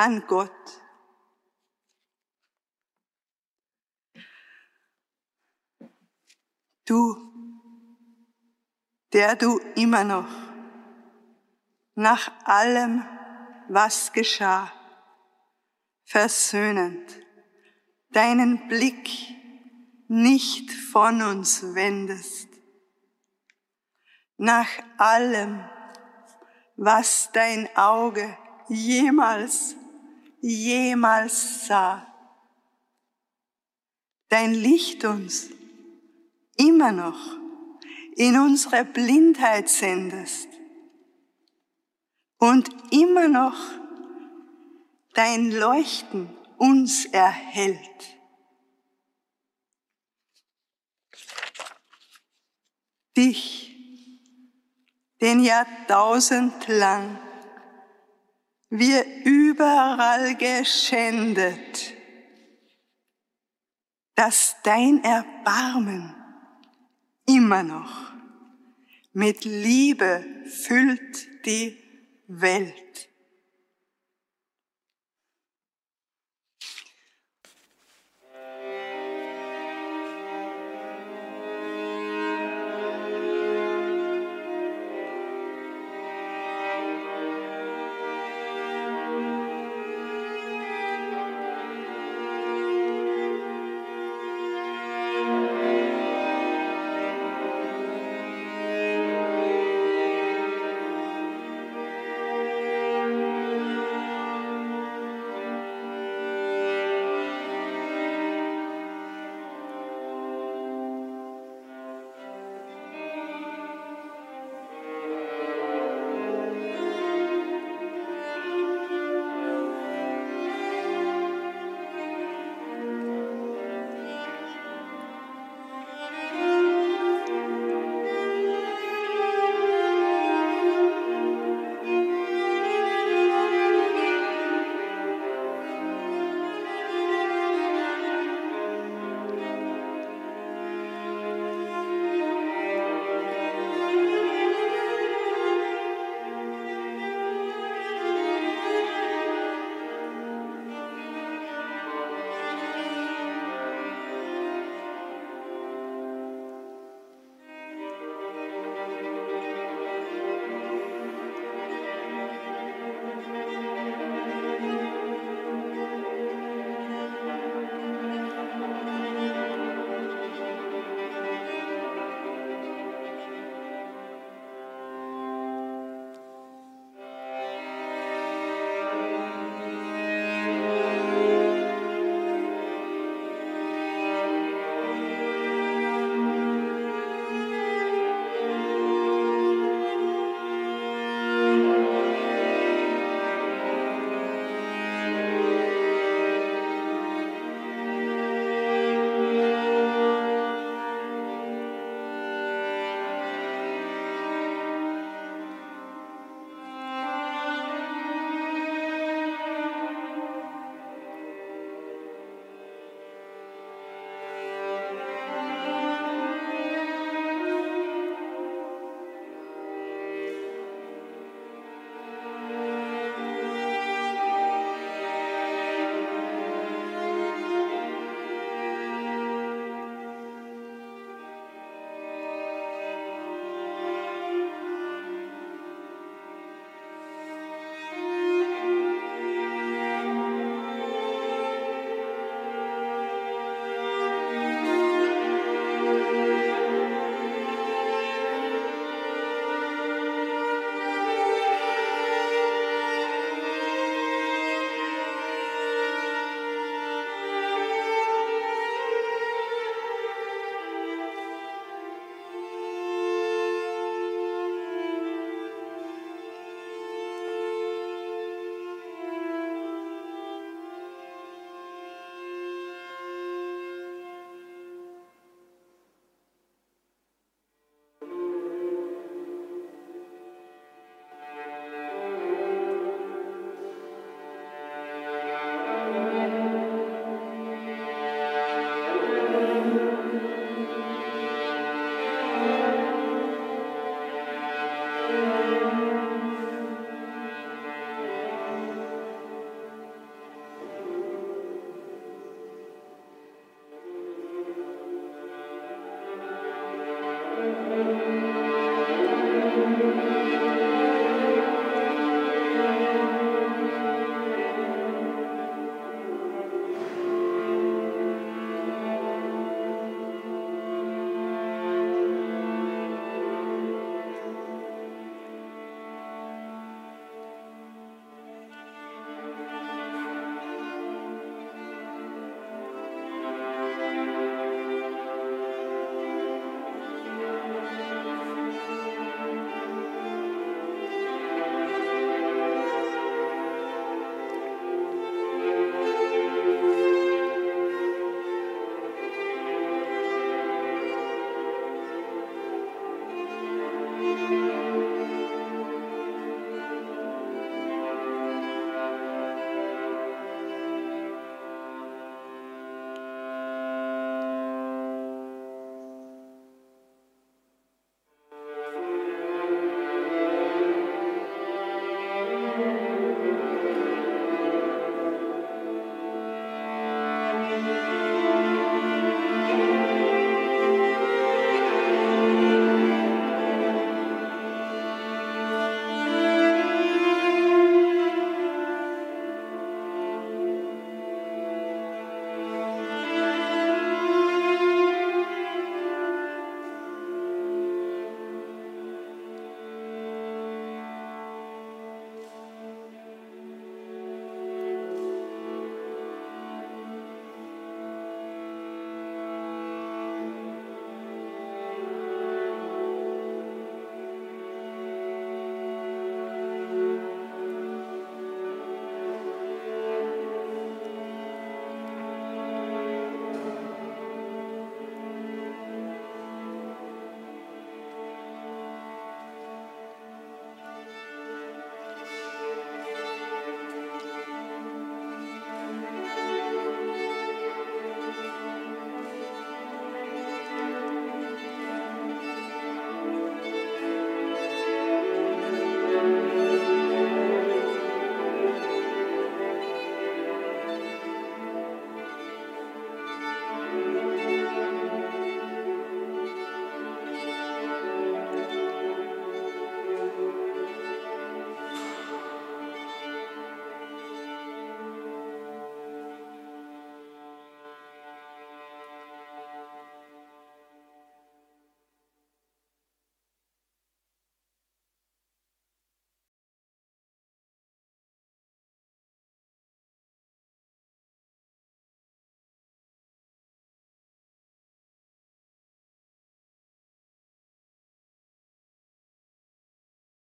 an Gott. Du, der du immer noch nach allem, was geschah, versöhnend deinen Blick nicht von uns wendest, nach allem, was dein Auge jemals, jemals sah, dein Licht uns immer noch in unsere Blindheit sendest und immer noch dein Leuchten uns erhält. Dich, den Jahrtausend lang wir überall geschändet, dass dein Erbarmen immer noch mit Liebe füllt die Welt.